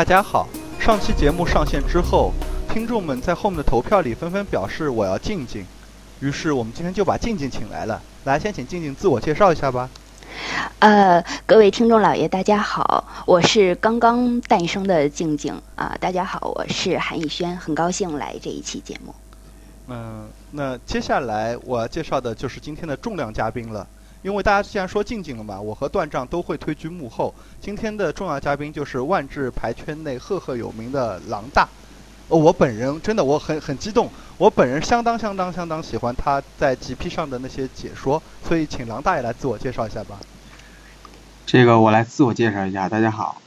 大家好，上期节目上线之后，听众们在后面的投票里纷纷表示我要静静，于是我们今天就把静静请来了。来，先请静静自我介绍一下吧。呃，各位听众老爷，大家好，我是刚刚诞生的静静啊。大家好，我是韩逸轩，很高兴来这一期节目。嗯，那接下来我要介绍的就是今天的重量嘉宾了。因为大家既然说静静了嘛，我和段丈都会退居幕后。今天的重要嘉宾就是万智牌圈内赫赫有名的狼大。哦，我本人真的我很很激动，我本人相当相当相当喜欢他在 GP 上的那些解说，所以请狼大爷来自我介绍一下吧。这个我来自我介绍一下，大家好，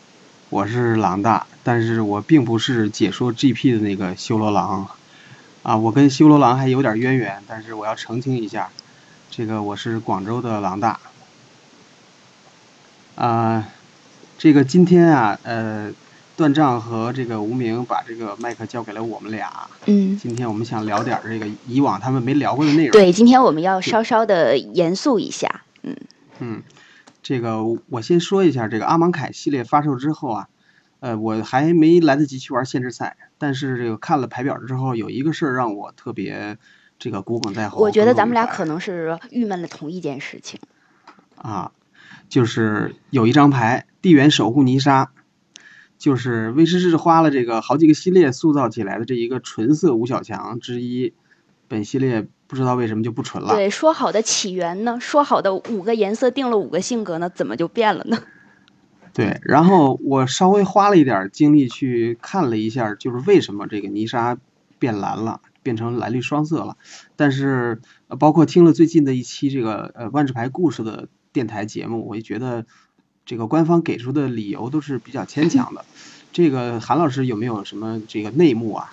我是狼大，但是我并不是解说 GP 的那个修罗狼，啊，我跟修罗狼还有点渊源，但是我要澄清一下，这个我是广州的狼大，啊，这个今天啊，呃。段丈和这个无名把这个麦克交给了我们俩。嗯。今天我们想聊点这个以往他们没聊过的内容。对，今天我们要稍稍的严肃一下。嗯。嗯，这个我先说一下，这个阿芒凯系列发售之后啊，呃，我还没来得及去玩限制赛，但是这个看了牌表之后，有一个事儿让我特别这个骨梗在后。我觉得咱们俩可能是郁闷了同一件事情。啊，就是有一张牌地缘守护泥沙。就是威士忌花了这个好几个系列塑造起来的这一个纯色五小强之一，本系列不知道为什么就不纯了。对，说好的起源呢？说好的五个颜色定了五个性格呢？怎么就变了呢？对，然后我稍微花了一点精力去看了一下，就是为什么这个泥沙变蓝了，变成蓝绿双色了。但是呃包括听了最近的一期这个呃万智牌故事的电台节目，我也觉得。这个官方给出的理由都是比较牵强的，这个韩老师有没有什么这个内幕啊？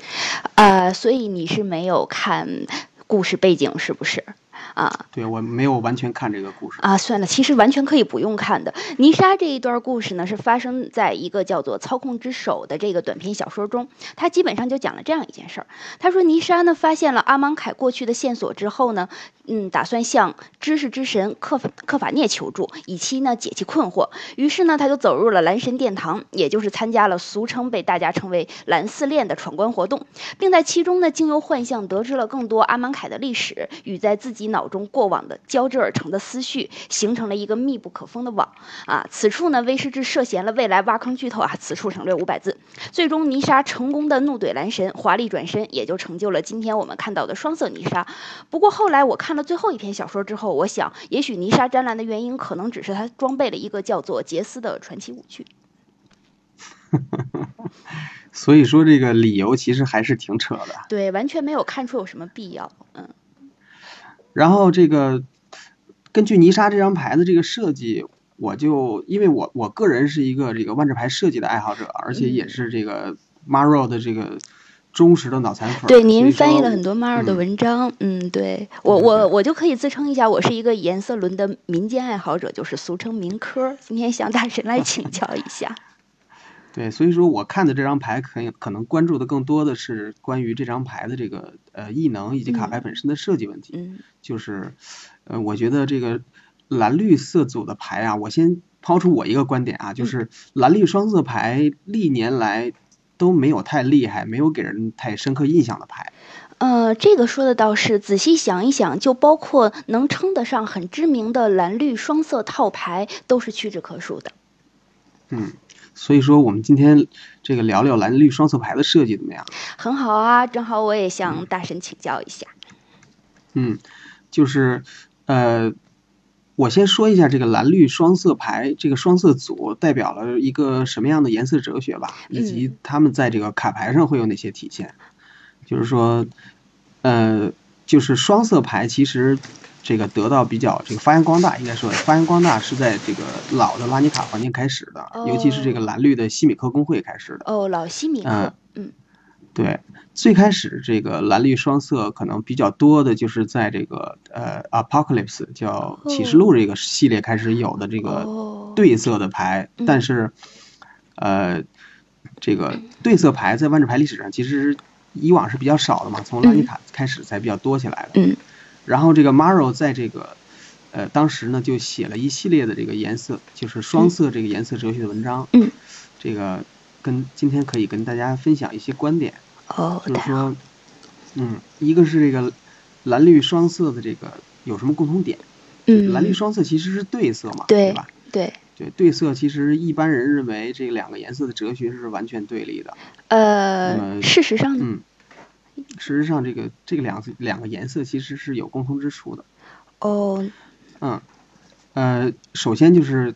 呃，所以你是没有看故事背景是不是？啊，对我没有完全看这个故事啊，算了，其实完全可以不用看的。泥沙这一段故事呢，是发生在一个叫做《操控之手》的这个短篇小说中。他基本上就讲了这样一件事儿：他说，泥沙呢发现了阿芒凯过去的线索之后呢，嗯，打算向知识之神克克法涅求助，以期呢解其困惑。于是呢，他就走入了蓝神殿堂，也就是参加了俗称被大家称为“蓝四恋”的闯关活动，并在其中呢，经由幻象得知了更多阿芒凯的历史与在自己脑。脑中过往的交织而成的思绪，形成了一个密不可封的网啊！此处呢，威士忌涉嫌了未来挖坑剧透啊！此处省略五百字。最终，泥沙成功的怒怼蓝神，华丽转身，也就成就了今天我们看到的双色泥沙。不过后来我看了最后一篇小说之后，我想，也许泥沙沾蓝的原因，可能只是他装备了一个叫做杰斯的传奇武器。所以说，这个理由其实还是挺扯的。对，完全没有看出有什么必要。嗯。然后这个根据泥沙这张牌的这个设计，我就因为我我个人是一个这个万智牌设计的爱好者，而且也是这个 Maro 的这个忠实的脑残粉。对，您翻译了很多 Maro 的文章，嗯，对我我我就可以自称一下，我是一个颜色轮的民间爱好者，就是俗称民科。今天向大神来请教一下。对，所以说我看的这张牌，可可能关注的更多的是关于这张牌的这个呃异能以及卡牌本身的设计问题。嗯。就是，呃，我觉得这个蓝绿色组的牌啊，我先抛出我一个观点啊，就是蓝绿双色牌历年来都没有太厉害，没有给人太深刻印象的牌。呃，这个说的倒是，仔细想一想，就包括能称得上很知名的蓝绿双色套牌，都是屈指可数的。嗯。所以说，我们今天这个聊聊蓝绿双色牌的设计怎么样？很好啊，正好我也向大神请教一下。嗯，就是呃，我先说一下这个蓝绿双色牌这个双色组代表了一个什么样的颜色哲学吧，以及他们在这个卡牌上会有哪些体现。就是说，呃，就是双色牌其实。这个得到比较这个发扬光大，应该说发扬光大是在这个老的拉尼卡环境开始的，尤其是这个蓝绿的西米克工会开始的。哦，老西米克。嗯，对，最开始这个蓝绿双色可能比较多的就是在这个呃 Apocalypse 叫启示录这个系列开始有的这个对色的牌，但是呃这个对色牌在万智牌历史上其实以往是比较少的嘛，从拉尼卡开始才比较多起来的。嗯。然后这个 Maro 在这个呃当时呢就写了一系列的这个颜色，就是双色这个颜色哲学的文章。嗯。这个跟今天可以跟大家分享一些观点。哦，就是说，嗯，一个是这个蓝绿双色的这个有什么共同点？嗯，蓝绿双色其实是对色嘛，对吧？对对，对色其实一般人认为这两个颜色的哲学是完全对立的。呃，么事实上呢，嗯，事实上这个这个两两个颜色其实是有共通之处的。哦，嗯，呃，首先就是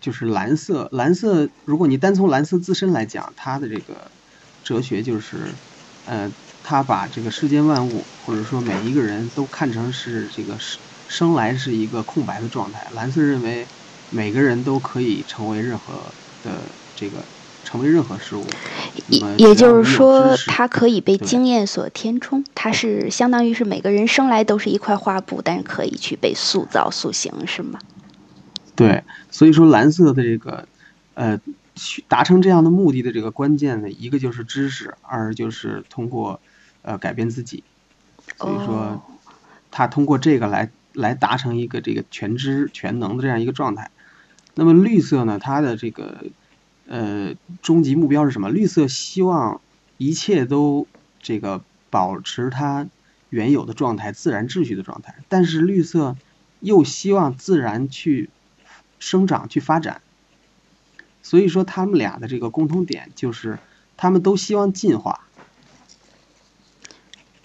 就是蓝色，蓝色如果你单从蓝色自身来讲，它的这个哲学就是，呃，它把这个世间万物或者说每一个人都看成是这个生生来是一个空白的状态。蓝色认为每个人都可以成为任何的这个成为任何事物。也也就是说它可以被经验所填充，它是相当于是每个人生来都是一块画布，但是可以去被塑造塑形，是吗？对，所以说蓝色的这个呃去达成这样的目的的这个关键呢，一个就是知识，二就是通过呃改变自己。所以说哦，他通过这个来来达成一个这个全知全能的这样一个状态。那么绿色呢，它的这个呃终极目标是什么？绿色希望一切都这个保持它原有的状态，自然秩序的状态，但是绿色又希望自然去生长、去发展。所以说，他们俩的这个共同点就是，他们都希望进化。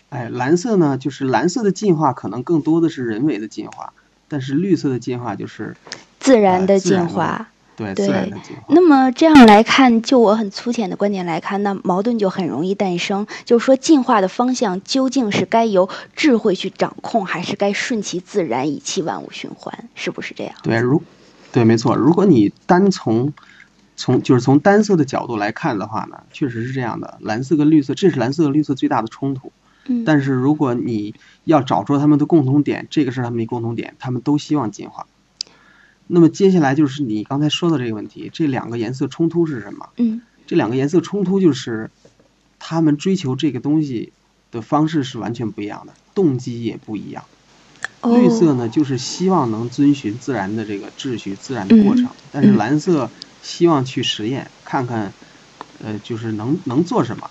哎，蓝色呢，就是蓝色的进化可能更多的是人为的进化，但是绿色的进化就是自然的进化。对对自然的进化。那么这样来看，就我很粗浅的观点来看，那矛盾就很容易诞生。就是说，进化的方向究竟是该由智慧去掌控，还是该顺其自然，以期万物循环？是不是这样？对，如对，没错。如果你单从从就是从单色的角度来看的话呢，确实是这样的。蓝色跟绿色，这是蓝色和绿色最大的冲突。嗯，但是如果你要找出他们的共同点，这个是他们的共同点，他们都希望进化。那么接下来就是你刚才说的这个问题，这两个颜色冲突是什么？嗯这两个颜色冲突就是他们追求这个东西的方式是完全不一样的，动机也不一样。哦绿色呢，就是希望能遵循自然的这个秩序、自然的过程，嗯但是嗯蓝色希望去实验，看看，呃，就是能能做什么。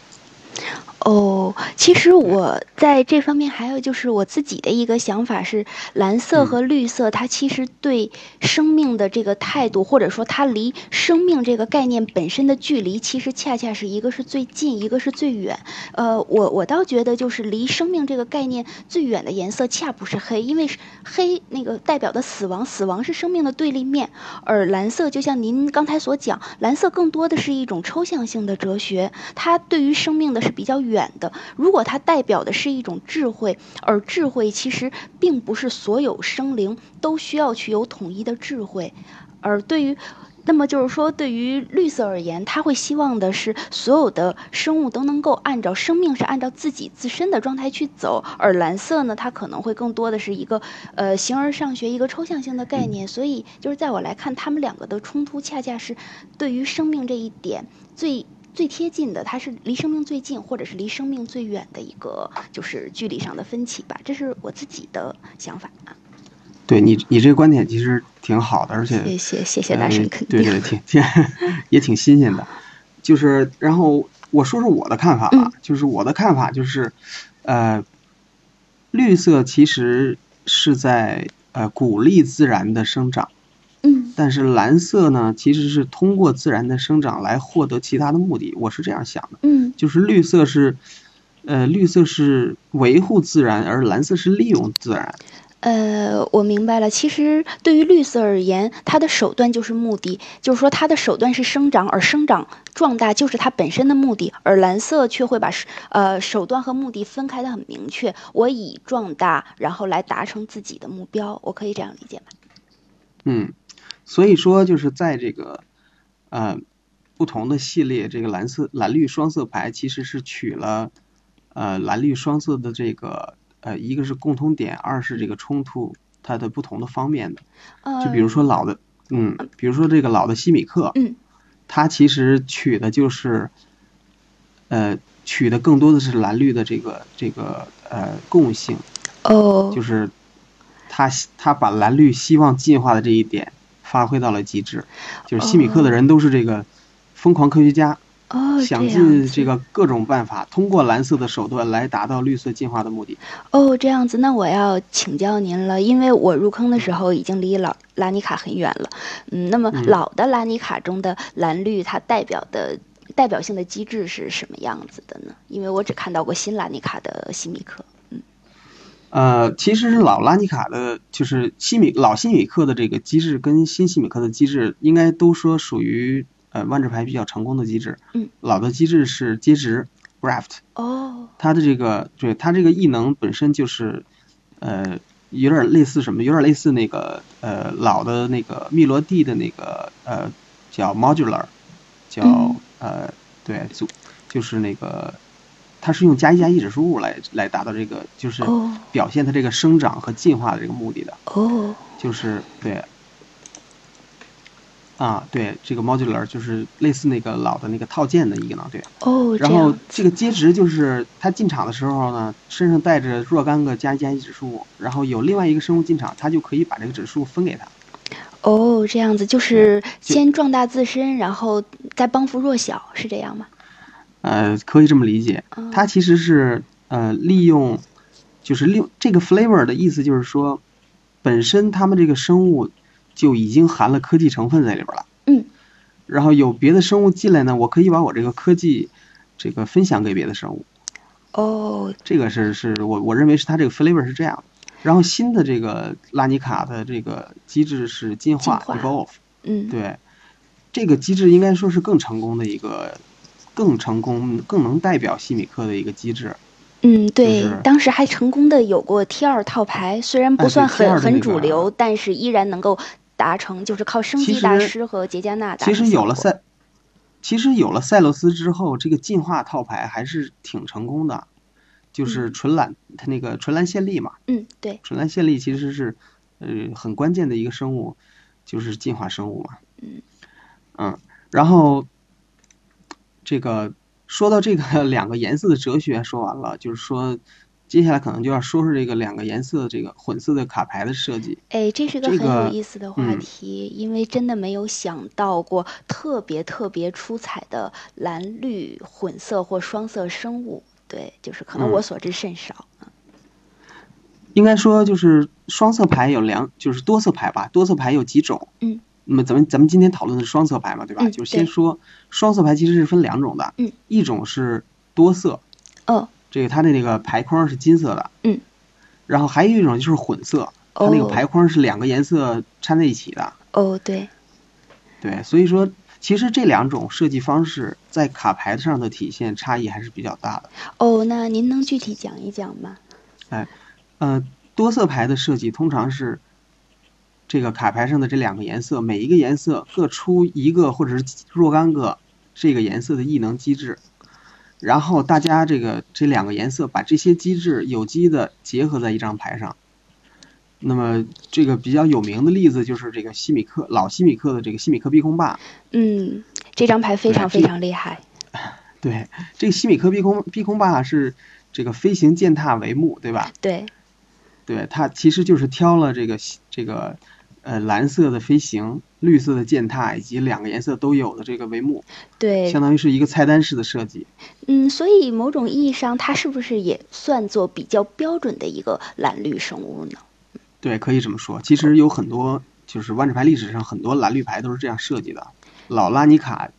哦，其实我在这方面还有就是我自己的一个想法是，蓝色嗯和绿色它其实对生命的这个态度，或者说它离生命这个概念本身的距离，其实恰恰是一个是最近，一个是最远。呃，我我倒觉得就是离生命这个概念最远的颜色恰不是黑，因为是黑那个代表的死亡，死亡是生命的对立面，而蓝色就像您刚才所讲，蓝色更多的是一种抽象性的哲学，它对于生命的是比较远远的。如果它代表的是一种智慧，而智慧其实并不是所有生灵都需要去有统一的智慧，而对于。那么就是说，对于绿色而言，它会希望的是所有的生物都能够按照生命是按照自己自身的状态去走，而蓝色呢，它可能会更多的是一个呃形而上学一个抽象性的概念。所以就是在我来看，他们两个的冲突恰恰是对于生命这一点最最贴近的，它是离生命最近，或者是离生命最远的一个就是距离上的分歧吧。这是我自己的想法啊。对你，你这个观点其实挺好的，而且谢谢谢谢大神呃肯定。对对，挺挺 也挺新鲜的。就是，然后我说说我的看法吧，嗯就是我的看法就是，呃，绿色其实是在呃鼓励自然的生长，嗯但是蓝色呢，其实是通过自然的生长来获得其他的目的。我是这样想的，嗯就是绿色是，呃，绿色是维护自然，而蓝色是利用自然。呃，我明白了。其实对于绿色而言，它的手段就是目的，就是说它的手段是生长，而生长壮大就是它本身的目的。而蓝色却会把呃手段和目的分开的很明确，我以壮大然后来达成自己的目标，我可以这样理解吗？嗯，所以说就是在这个呃不同的系列，这个蓝色蓝绿双色牌其实是取了呃蓝绿双色的这个呃一个是共通点，二是这个冲突它的不同的方面的。呃，就比如说老的，嗯，比如说这个老的西米克，嗯，它其实取的就是呃取的更多的是蓝绿的这个这个呃共性，哦，就是他他把蓝绿希望进化的这一点发挥到了极致，就是西米克的人都是这个疯狂科学家，想尽这个各种办法，通过蓝色的手段来达到绿色进化的目的。哦，这样子，那我要请教您了，因为我入坑的时候已经离老拉尼卡很远了。嗯，那么老的拉尼卡中的蓝绿，它代表的代表性的机制是什么样子的呢？因为我只看到过新拉尼卡的西米克。嗯，呃，其实是老拉尼卡的，就是西米老西米克的这个机制跟新西米克的机制，应该都说属于。呃，万智牌比较成功的机制，嗯，老的机制是接值，graft，哦，它的这个，对它这个异能本身就是，呃，有点类似什么，有点类似那个，呃，老的那个密罗蒂的那个，呃，叫 modular，叫呃，对，组，就是那个，它是用加一加一指数物来来达到这个，就是表现它这个生长和进化的这个目的的，哦，就是对。啊，对，这个 modular 就是类似那个老的那个套件的一个呢，对。哦，然后这个接值就是它进场的时候呢，身上带着若干个加一加一指数，然后有另外一个生物进场，它就可以把这个指数分给它。哦，这样子就是先壮大自身，然后再帮扶弱小，是这样吗？呃，可以这么理解。它其实是呃利用，就是利用这个 flavor 的意思，就是说本身他们这个生物。就已经含了科技成分在里边了。嗯，然后有别的生物进来呢，我可以把我这个科技这个分享给别的生物。哦，这个是是我我认为是它这个 flavor 是这样。然后新的这个拉尼卡的这个机制是进化 evolve。嗯，对，这个机制应该说是更成功的一个，更成功、更能代表西米克的一个机制。嗯，对，当时还成功的有过 T 二套牌，虽然不算很很主流，但是依然能够。达成就是靠升级大师和杰加纳达其实有了赛，其实有了赛洛斯之后，这个进化套牌还是挺成功的，就是纯蓝，它那个纯蓝线粒嘛。嗯，对。纯蓝线粒其实是呃很关键的一个生物，就是进化生物嘛。嗯。嗯，然后这个说到这个 两个颜色的哲学说完了，就是说。接下来可能就要说说这个两个颜色这个混色的卡牌的设计。哎，这是个很有意思的话题，因为真的没有想到过特别特别出彩的蓝绿混色或双色生物。对，就是可能我所知甚少。应该说，就是双色牌有两，就是多色牌吧，多色牌有几种。嗯。那么咱们咱们今天讨论的是双色牌嘛，对吧？就先说双色牌其实是分两种的。嗯。一种是多色。哦。这个它的那个牌框是金色的，嗯，然后还有一种就是混色，它那个牌框是两个颜色掺在一起的。哦，对，对，所以说其实这两种设计方式在卡牌上的体现差异还是比较大的。哦，那您能具体讲一讲吗？哎，呃，多色牌的设计通常是这个卡牌上的这两个颜色，每一个颜色各出一个或者是若干个这个颜色的异能机制。然后大家这个这两个颜色把这些机制有机的结合在一张牌上，那么这个比较有名的例子就是这个西米克老西米克的这个西米克逼空霸。嗯，这张牌非常非常厉害。对，这个西米克逼空逼空霸是这个飞行践踏帷幕，对吧？对。对，它其实就是挑了这个这个。呃，蓝色的飞行，绿色的践踏，以及两个颜色都有的这个帷幕，对，相当于是一个菜单式的设计。嗯，所以某种意义上，它是不是也算作比较标准的一个蓝绿生物呢？对，可以这么说。其实有很多，就是万智牌历史上很多蓝绿牌都是这样设计的。老拉尼卡，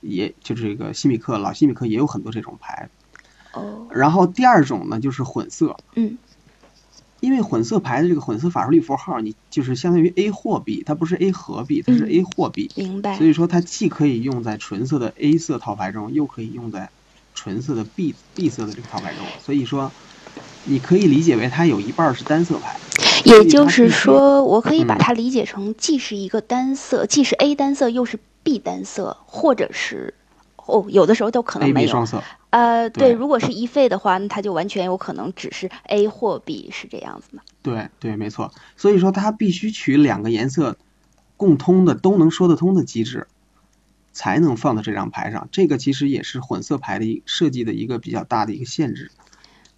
也就是这个西米克，老西米克也有很多这种牌。哦。然后第二种呢，就是混色。嗯。因为混色牌的这个混色法术力符号，你就是相当于 A 货币，它不是 A 合币，它是 A 货币。明白。所以说它既可以用在纯色的 A 色套牌中，又可以用在纯色的 B B 色的这个套牌中。所以说，你可以理解为它有一半是单色牌。也就是说，我可以把它理解成既是一个单色，既是 A 单色，又是 B 单色，或者是。哦，有的时候都可能没有。双色。呃，对，如果是一费的话，那它就完全有可能只是 A 或 B，是这样子的。对对，没错。所以说，它必须取两个颜色共通的、都能说得通的机制，才能放到这张牌上。这个其实也是混色牌的设计的一个比较大的一个限制。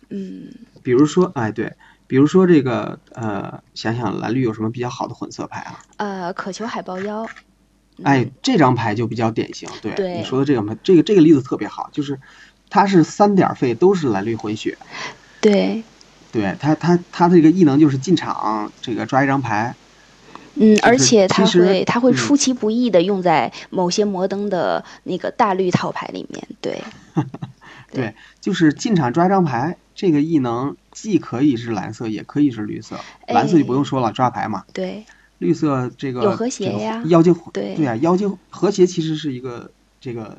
嗯。比如说，哎，对，比如说这个，呃，想想蓝绿有什么比较好的混色牌啊？呃，渴求海豹妖。哎，这张牌就比较典型，对对。你说的这个牌，这个这个例子特别好，就是它是三点费都是蓝绿混血，对，对它它它这个异能就是进场这个抓一张牌，嗯，而且它会它会嗯出其不意的用在某些摩登的那个大绿套牌里面，对，对，就是进场抓一张牌，这个异能既可以是蓝色，也可以是绿色，蓝色就不用说了，抓牌嘛，对，绿色这个有和谐这个呀妖精对对啊，妖精和谐其实是一个这个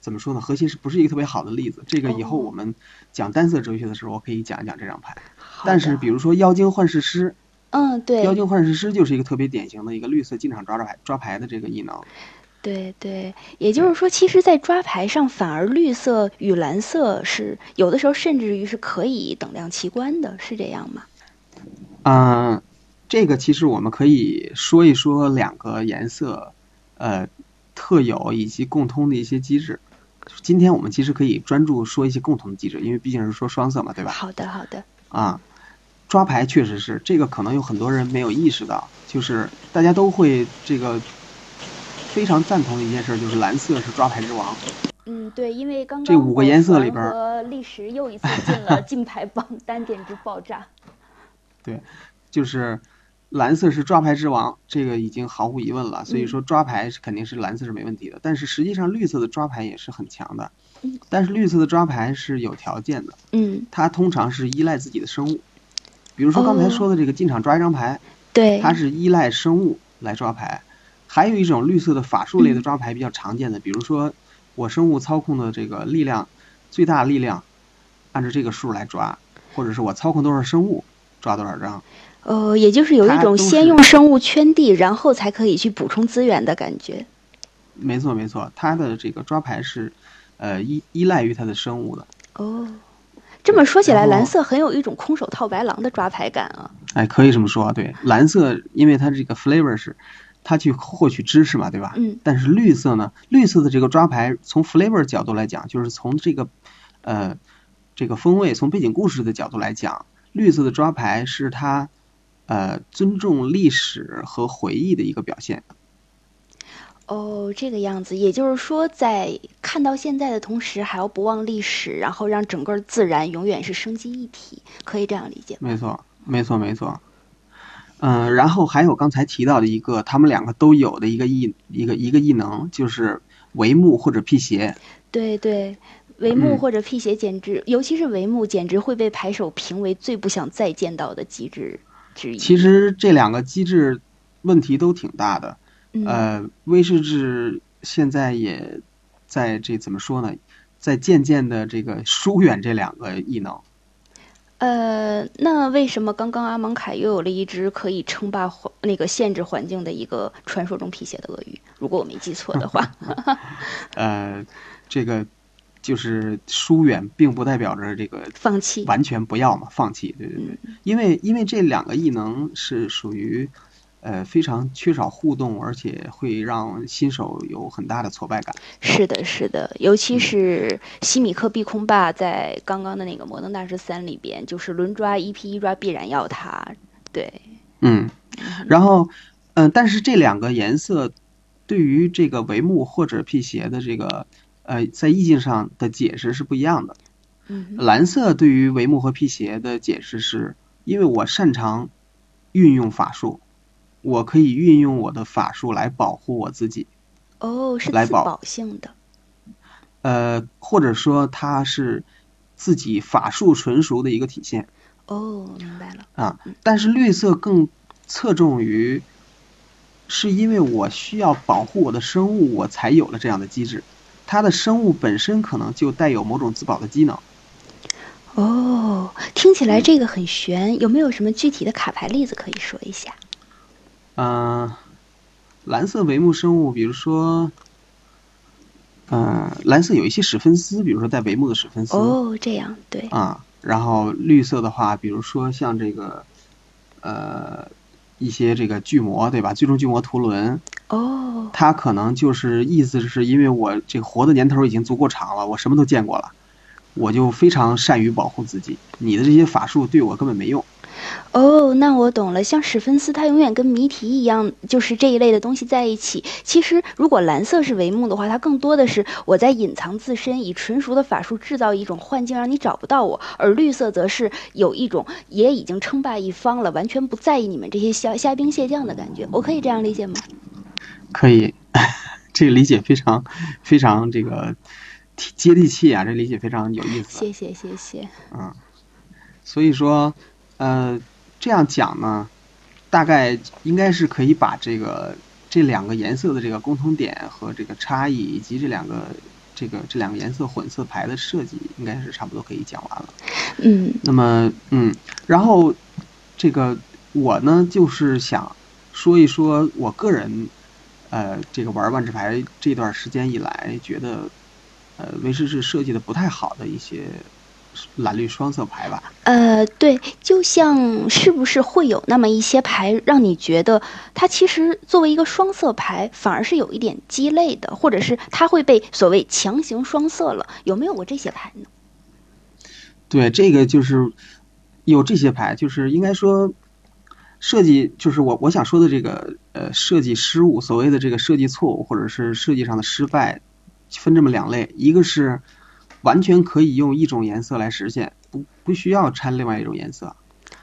怎么说呢？和谐是不是一个特别好的例子？这个以后哦我们讲单色哲学的时候，我可以讲一讲这张牌。但是比如说妖精幻视师，嗯，对，妖精幻视师就是一个特别典型的一个绿色进场抓抓牌抓牌的这个异能。对对，也就是说，其实，在抓牌上，反而绿色与蓝色是有的时候甚至于是可以等量齐观的，是这样吗？嗯，这个其实我们可以说一说两个颜色，呃，特有以及共通的一些机制。今天我们其实可以专注说一些共同的机制，因为毕竟是说双色嘛，对吧？好的，好的，啊，抓牌确实是这个，可能有很多人没有意识到，就是大家都会这个非常赞同的一件事，就是蓝色是抓牌之王。嗯，对，因为刚刚这五个颜色里边历史又一次进了 金牌榜单，简直爆炸。对就是蓝色是抓牌之王，这个已经毫无疑问了。所以说抓牌是肯定是蓝色是没问题的，但是实际上绿色的抓牌也是很强的嗯。但是绿色的抓牌是有条件的，嗯，它通常是依赖自己的生物。比如说刚才哦说的这个进场抓一张牌，对，它是依赖生物来抓牌。还有一种绿色的法术类的抓牌比较常见的，比如说我生物操控的这个力量最大力量，按照这个数来抓，或者是我操控多少生物抓多少张。呃，也就是有一种先用生物圈地，然后才可以去补充资源的感觉。没错没错，它的这个抓牌是呃依依赖于它的生物的。哦，这么说起来，蓝色很有一种空手套白狼的抓牌感啊。哎，可以这么说啊。对，蓝色因为它这个 flavor 是它去获取知识嘛，对吧？嗯但是绿色呢，绿色的这个抓牌，从 flavor 角度来讲，就是从这个呃这个风味，从背景故事的角度来讲，绿色的抓牌是它呃尊重历史和回忆的一个表现。哦，这个样子，也就是说，在看到现在的同时，还要不忘历史，然后让整个自然永远是生机一体，可以这样理解吗？没错，没错，没错。嗯、然后还有刚才提到的一个，他们两个都有的一个异一个一个异能，就是帷幕或者辟邪。对对，帷幕嗯或者辟邪简直，尤其是帷幕，简直会被牌手评为最不想再见到的机制之一。其实这两个机制问题都挺大的。嗯，呃，威士忌现在也在这怎么说呢，在渐渐的这个疏远这两个异能。呃，那为什么刚刚阿蒙凯又有了一只可以称霸环那个限制环境的一个传说中辟邪的鳄鱼？如果我没记错的话，呃，这个就是疏远，并不代表着这个放弃。完全不要嘛，放弃。对对对，因为因为这两个异能是属于呃非常缺少互动，而且会让新手有很大的挫败感。是的，是的，尤嗯其是西米克碧空霸在刚刚的那个摩登大师三里边，就是轮抓一 P 一抓必然要他。对，嗯，然后嗯、呃但是这两个颜色对于这个帷幕或者辟邪的这个呃在意境上的解释是不一样的。嗯，蓝色对于帷幕和辟邪的解释是，因为我擅长运用法术，我可以运用我的法术来保护我自己，哦，是自来保保性的。呃，或者说它是自己法术纯熟的一个体现哦，明白了。啊。但是绿色更侧重于，是因为我需要保护我的生物，我才有了这样的机制。它的生物本身可能就带有某种自保的机能。哦，听起来这个很玄，有没有什么具体的卡牌例子可以说一下？嗯、蓝色帷幕生物，比如说，嗯、蓝色有一些史芬斯，比如说带帷幕的史芬斯、哦，这样对。啊。然后绿色的话，比如说像这个，呃，一些这个巨魔，对吧？最终巨魔图伦，哦，他可能就是意思是因为我这个活的年头已经足够长了，我什么都见过了，我就非常善于保护自己。你的这些法术对我根本没用。哦，那我懂了。像史芬斯，他永远跟谜题一样，就是这一类的东西在一起。其实，如果蓝色是帷幕的话，它更多的是我在隐藏自身，以纯熟的法术制造一种幻境，让你找不到我；而绿色则是有一种也已经称霸一方了，完全不在意你们这些虾虾兵蟹将的感觉。我可以这样理解吗？可以，这个理解非常非常这个接地气啊！这理解非常有意思。谢谢谢谢。嗯，所以说，呃。这样讲呢，大概应该是可以把这个这两个颜色的这个共同点和这个差异，以及这两个这个这两个颜色混色牌的设计，应该是差不多可以讲完了。嗯。那么，嗯，然后这个我呢，就是想说一说我个人，呃，这个玩万智牌这段时间以来，觉得呃，威士是设计的不太好的一些。蓝绿双色牌吧。呃，对，就像是不是会有那么一些牌，让你觉得它其实作为一个双色牌，反而是有一点鸡肋的，或者是它会被所谓强行双色了？有没有过这些牌呢？对，这个就是有这些牌，就是应该说设计，就是我我想说的这个呃设计失误，所谓的这个设计错误，或者是设计上的失败，分这么两类，一个是。完全可以用一种颜色来实现，不不需要掺另外一种颜色。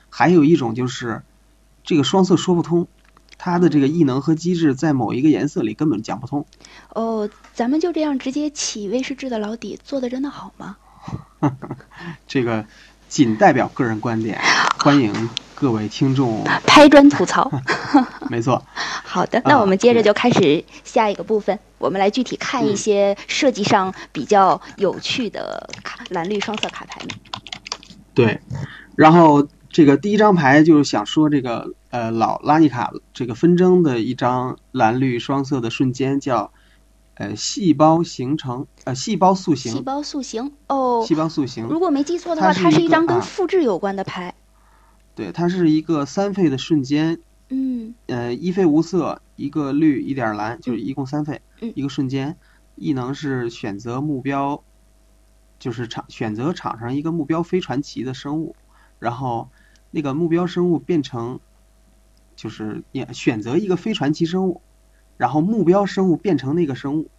还有一种就是这个双色说不通，它的这个异能和机制在某一个颜色里根本讲不通。哦，咱们就这样直接起威士制的老底，做的真的好吗？这个仅代表个人观点，欢迎各位听众拍砖吐槽。没错。好的，那我们接着就开始下一个部分，我们来具体看一些设计上比较有趣的卡蓝绿双色卡牌。对，然后这个第一张牌就是想说这个呃老拉尼卡这个纷争的一张蓝绿双色的瞬间，叫呃细胞形成呃细胞塑形。细胞塑形哦。细胞塑形。如果没记错的话，它是一张跟复制有关的牌。对，它是一个三费的瞬间。嗯，呃，一费无色，一个绿，一点蓝，就是一共三费，一个瞬间。异能是选择目标，就是场选择场上一个目标非传奇的生物，然后那个目标生物变成，就是也选择一个非传奇生物，然后目标生物变成那个生物。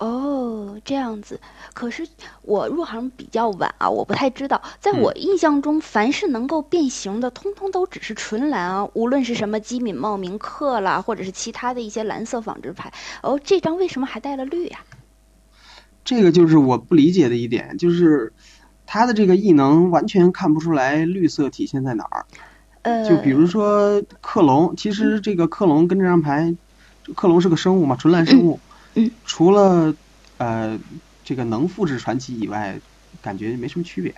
哦，这样子。可是我入行比较晚啊，我不太知道。在我印象中，凡是能够变形的，通通都只是纯蓝啊。无论是什么机敏茂名克啦，或者是其他的一些蓝色纺织牌。哦，这张为什么还带了绿呀？这个就是我不理解的一点，就是它的这个异能完全看不出来绿色体现在哪儿。呃，就比如说克隆，其实这个克隆跟这张牌，克隆是个生物嘛，纯蓝生物。嗯，除了呃这个能复制传奇以外，感觉没什么区别。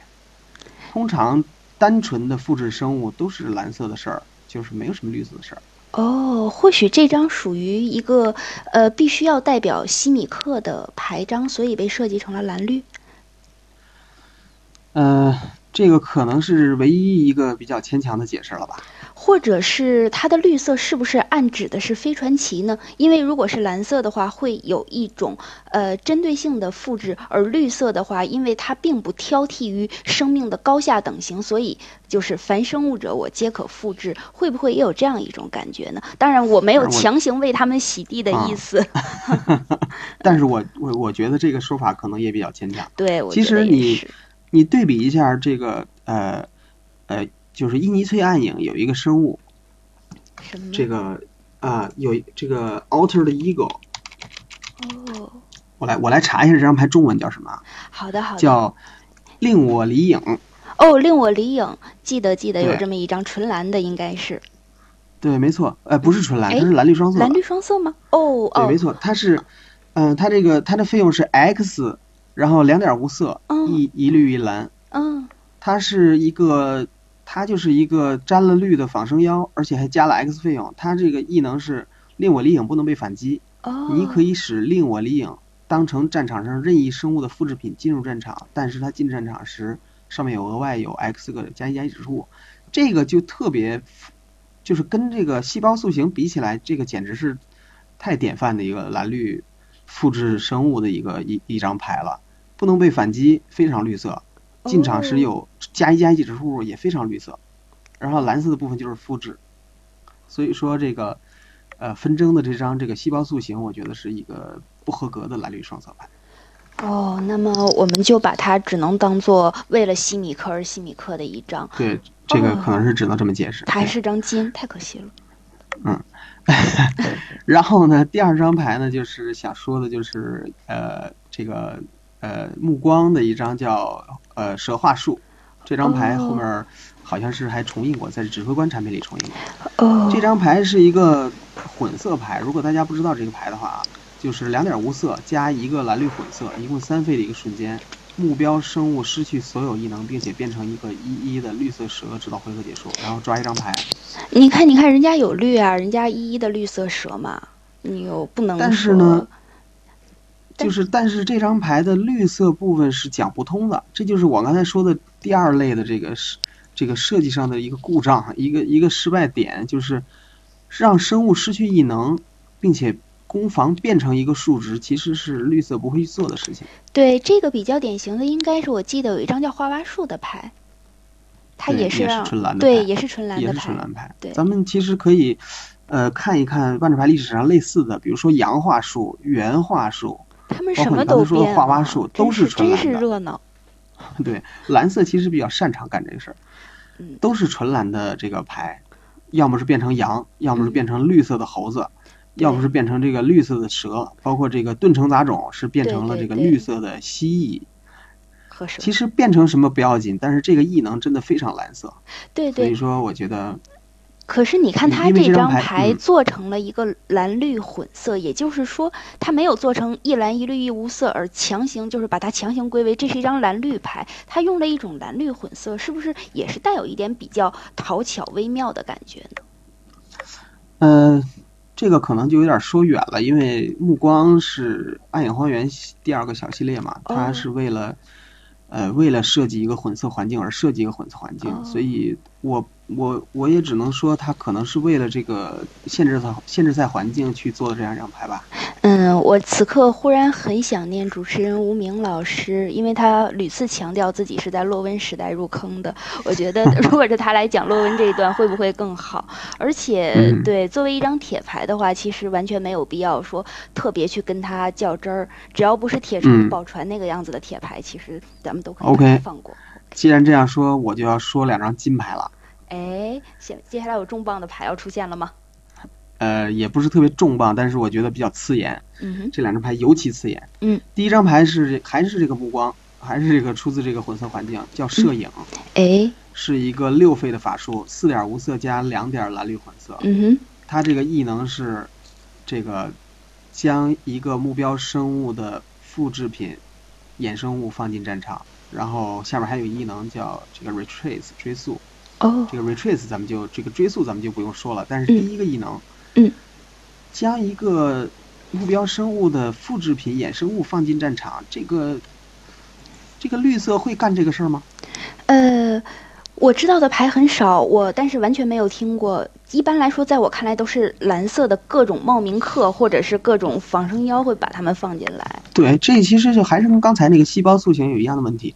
通常单纯的复制生物都是蓝色的事儿，就是没有什么绿色的事儿。哦，或许这张属于一个呃必须要代表西米克的牌张，所以被设计成了蓝绿。呃，这个可能是唯一一个比较牵强的解释了吧。或者是它的绿色是不是暗指的是飞传奇呢？因为如果是蓝色的话，会有一种呃针对性的复制；而绿色的话，因为它并不挑剔于生命的高下等型，所以就是凡生物者我皆可复制。会不会也有这样一种感觉呢？当然，我没有强行为他们洗地的意思。但是我 我我觉得这个说法可能也比较牵强。对，其实你你对比一下这个呃呃。就是伊尼翠暗影有一个生物，这个啊有这个 Alter 的 Ego。哦。我来我来查一下这张牌中文叫什么。好的好的。叫令我离影。哦，令我离影，记得记得有这么一张纯蓝的，应该是。对，没错，呃，不是纯蓝，它是蓝绿双色。蓝绿双色吗？哦哦。对，没错，它是，嗯，它这个它的费用是 X，然后两点无色，一一绿一蓝。嗯。它是一个。它就是一个沾了绿的仿生妖，而且还加了 X 费用。它这个异能是令我离影不能被反击。哦。你可以使令我离影当成战场上任意生物的复制品进入战场，但是它进战场时上面有额外有 X 个加一加一指数。这个就特别，就是跟这个细胞塑形比起来，这个简直是太典范的一个蓝绿复制生物的一个一一张牌了。不能被反击，非常绿色。进场时有加一加一指数也非常绿色，然后蓝色的部分就是复制。所以说这个呃纷争的这张这个细胞塑形，我觉得是一个不合格的蓝绿双色牌。哦，那么我们就把它只能当做为了西米克而西米克的一张。对，这个可能是只能这么解释。它还是张金，太可惜了。嗯。然后呢，第二张牌呢，就是想说的，就是呃，这个呃，目光的一张叫呃蛇话术，这张牌后面好像是还重印过，在指挥官产品里重印过。哦。这张牌是一个混色牌，如果大家不知道这个牌的话啊，就是两点无色加一个蓝绿混色，一共三费的一个瞬间。目标生物失去所有异能，并且变成一个一一的绿色蛇，直到回合结束。然后抓一张牌。你看，你看，人家有绿啊，人家一一的绿色蛇嘛，你又不能。但是呢，就是但是这张牌的绿色部分是讲不通的，这就是我刚才说的第二类的这个是这个设计上的一个故障，一个一个失败点，就是让生物失去异能，并且。攻防变成一个数值，其实是绿色不会去做的事情。对，这个比较典型的，应该是我记得有一张叫花蛙树的牌，它也是对，也是纯蓝的牌。也是纯蓝牌。对，咱们其实可以呃看一看万智牌历史上类似的，比如说洋画树、原画树，他们什么都变。花蛙树都是纯蓝的，真是热闹。对，蓝色其实比较擅长干这个事儿，都是纯蓝的这个牌，要么是变成羊，要么是变成绿色的猴子。要么是变成这个绿色的蛇，包括这个盾成杂种是变成了这个绿色的蜥蜴。其实变成什么不要紧，但是这个异能真的非常蓝色。对对。所以说，我觉得。可是你看，它这张牌做成了一个蓝绿混色，也就是说，它没有做成一蓝一绿一无色，而强行就是把它强行归为这是一张蓝绿牌。它用了一种蓝绿混色，是不是也是带有一点比较讨巧微妙的感觉呢？嗯。这个可能就有点说远了，因为目光是暗影荒原第二个小系列嘛，它是为了呃为了设计一个混色环境而设计一个混色环境，所以我我我也只能说他可能是为了这个限制赛限制赛环境去做的这样一张牌吧。嗯，我此刻忽然很想念主持人吴明老师，因为他屡次强调自己是在洛温时代入坑的。我觉得 如果是他来讲洛温这一段，会不会更好？而且，对，作为一张铁牌的话，其实完全没有必要说特别去跟他较真儿。只要不是铁锤宝船那个样子的铁牌，其实咱们都可以放过。既然这样说，我就要说两张金牌了。哎，接，接下来有重磅的牌要出现了吗？呃，也不是特别重磅，但是我觉得比较刺眼。嗯这两张牌尤其刺眼。嗯。第一张牌是还是这个目光，还是这个出自这个混色环境，叫摄影。哎。是一个六费的法术，四点无色加两点蓝绿混色。嗯哼。它这个异能是，这个将一个目标生物的复制品衍生物放进战场，然后下面还有异能叫这个 retrace 追溯。哦。这个 retrace 咱们就这个追溯咱们就不用说了，但是第一个异能。嗯，将一个目标生物的复制品衍生物放进战场，这个这个绿色会干这个事儿吗？呃，我知道的牌很少，我但是完全没有听过。一般来说，在我看来都是蓝色的各种冒名客或者是各种仿生妖会把它们放进来。对，这其实就还是跟刚才那个细胞塑形有一样的问题，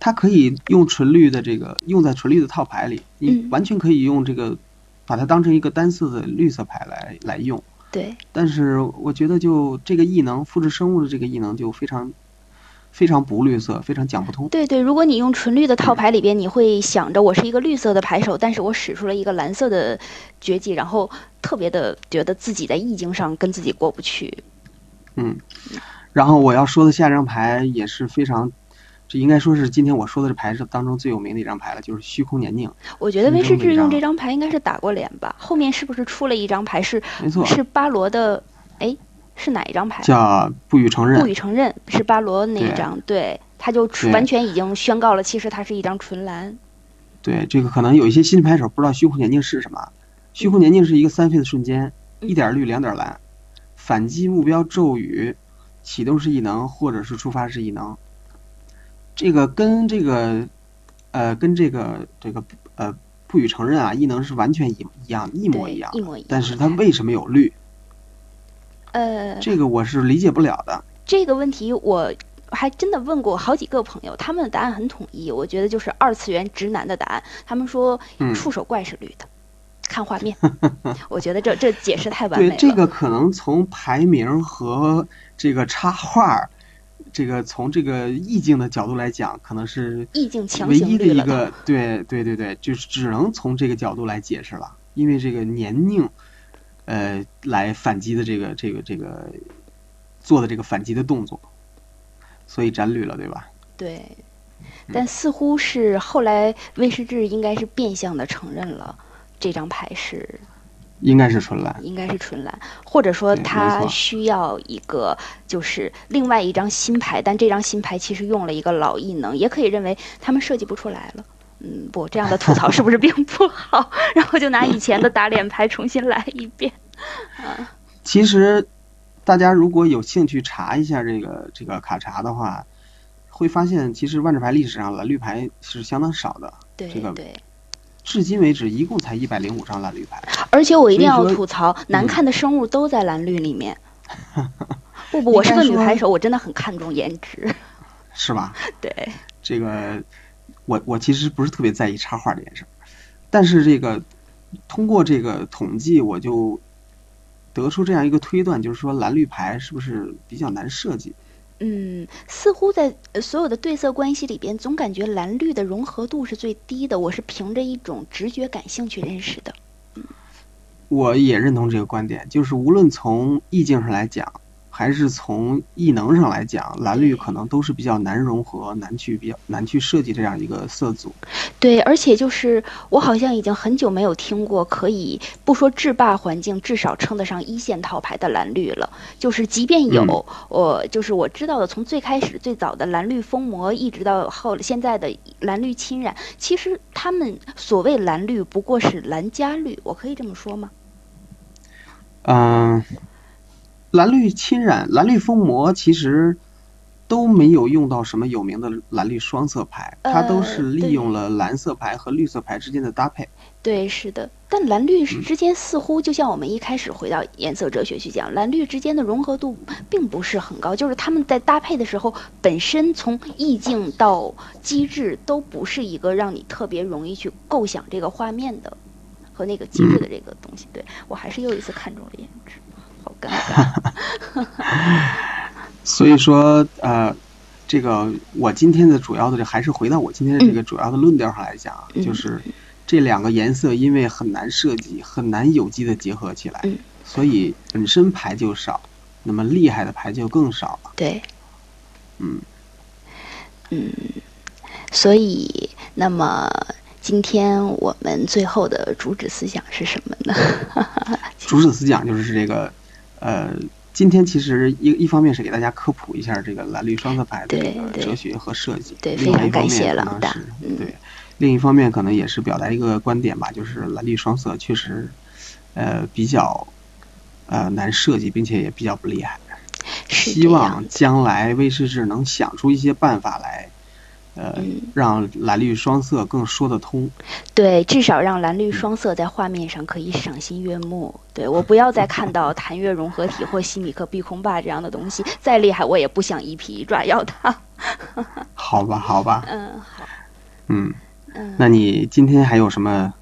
它可以用纯绿的这个用在纯绿的套牌里，你完全可以用这个。把它当成一个单色的绿色牌来来用，对。但是我觉得就这个异能复制生物的这个异能就非常非常不绿色，非常讲不通。对对，如果你用纯绿的套牌里边，你会想着我是一个绿色的牌手，但是我使出了一个蓝色的绝技，然后特别的觉得自己在意境上跟自己过不去。嗯，然后我要说的下张牌也是非常。这应该说是今天我说的这牌是当中最有名的一张牌了，就是虚空年宁。我觉得威士忌用这张牌应该是打过脸吧？后面是不是出了一张牌是？没错，是巴罗的。哎，是哪一张牌？叫不予承认。不予承认是巴罗那一张，对，他就完全已经宣告了，其实它是一张纯蓝。对，这个可能有一些新牌手不知道虚空年境是什么。虚空年境是一个三费的瞬间，一点绿两点蓝，反击目标咒语，启动式异能或者是触发式异能。这个跟这个，呃，跟这个这个呃不予承认啊，异能是完全一一样，一模一样。一模一样。但是它为什么有绿？呃。这个我是理解不了的。这个问题我还真的问过好几个朋友，他们的答案很统一，我觉得就是二次元直男的答案。他们说触手怪是绿的，看画面。我觉得这这解释太完美了。对，这个可能从排名和这个插画，这个从这个意境的角度来讲，可能是意境强唯一的一个。对对对对，就是只能从这个角度来解释了，因为这个年龄，呃，来反击的这个这个这个做的这个反击的动作。所以斩绿了，对吧？对，但似乎是后来魏世志应该是变相的承认了这张牌是，应该是纯蓝，应该是纯蓝，或者说他需要一个就是另外一张新牌，但这张新牌其实用了一个老异能，也可以认为他们设计不出来了。嗯，不，这样的吐槽是不是并不好？然后就拿以前的打脸牌重新来一遍。啊，其实。大家如果有兴趣查一下这个这个卡查的话，会发现其实万智牌历史上蓝绿牌是相当少的。对对。至今为止，一共才一百零五张蓝绿牌。而且我一定要吐槽，难看的生物都在蓝绿里面。不不，我是个女牌手，我真的很看重颜值。是吧？对。这个，我我其实不是特别在意插画这件事儿，但是这个通过这个统计，我就。得出这样一个推断，就是说蓝绿牌是不是比较难设计？嗯，似乎在所有的对色关系里边，总感觉蓝绿的融合度是最低的。我是凭着一种直觉感兴趣认识的。我也认同这个观点，就是无论从意境上来讲。还是从异能上来讲，蓝绿可能都是比较难融合、难去比较难去设计这样一个色组。对，而且就是我好像已经很久没有听过可以不说制霸环境，至少称得上一线套牌的蓝绿了。就是即便有，我就是我知道的，从最开始最早的蓝绿封魔，一直到后现在的蓝绿侵染，其实他们所谓蓝绿不过是蓝加绿，我可以这么说吗？嗯。蓝绿侵染、蓝绿封魔，其实都没有用到什么有名的蓝绿双色牌，它都是利用了蓝色牌和绿色牌之间的搭配。对，是的。但蓝绿之间似乎就像我们一开始回到颜色哲学去讲，蓝绿之间的融合度并不是很高，就是他们在搭配的时候，本身从意境到机制都不是一个让你特别容易去构想这个画面的和那个机制的这个东西。对我还是又一次看中了颜值。好尴尬，所以说呃，这个我今天的主要的这还是回到我今天的这个主要的论调上来讲，就是这两个颜色因为很难设计，很难有机的结合起来，所以本身牌就少，那么厉害的牌就更少了。对，嗯嗯，所以那么。今天我们最后的主旨思想是什么呢？主旨思想就是这个，呃，今天其实一一方面是给大家科普一下这个蓝绿双色牌的这个哲学和设计，对，非常感谢老大。对，另一方面可能也是表达一个观点吧，就是蓝绿双色确实，呃，比较呃难设计，并且也比较不厉害。希望将来威士忌能想出一些办法来。呃，让蓝绿双色更说得通。对，至少让蓝绿双色在画面上可以赏心悦目。对我不要再看到谭月融合体或西米克碧空霸这样的东西，再厉害我也不想一皮一爪要它。好吧，好吧。嗯，好。嗯，那你今天还有什么？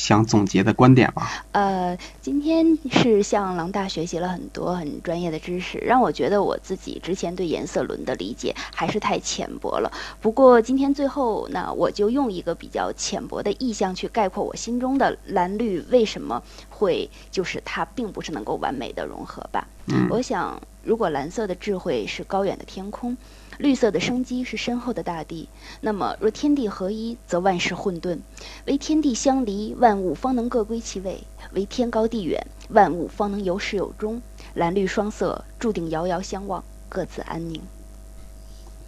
想总结的观点吧？呃，今天是向狼大学习了很多很专业的知识，让我觉得我自己之前对颜色轮的理解还是太浅薄了。不过今天最后，那我就用一个比较浅薄的意象去概括我心中的蓝绿为什么会就是它并不是能够完美的融合吧。嗯，我想如果蓝色的智慧是高远的天空。绿色的生机是深厚的大地，那么若天地合一，则万事混沌；唯天地相离，万物方能各归其位；唯天高地远，万物方能有始有终。蓝绿双色注定遥遥相望，各自安宁。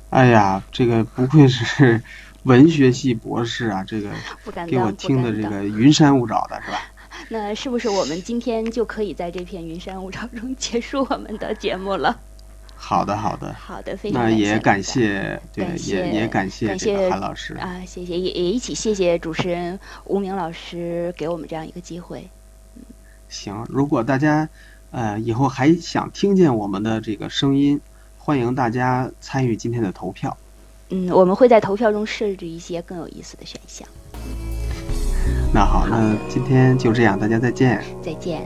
哎呀，这个不愧是文学系博士啊！这个 给我听的这个云山雾罩的是吧？那是不是我们今天就可以在这片云山雾罩中结束我们的节目了？好的，好的，好的，非常那也感谢，对，也也感谢感谢韩老师啊，谢谢，也也一起谢谢主持人吴明老师给我们这样一个机会。行，如果大家呃以后还想听见我们的这个声音，欢迎大家参与今天的投票。嗯，我们会在投票中设置一些更有意思的选项。那好，那今天就这样，大家再见。再见。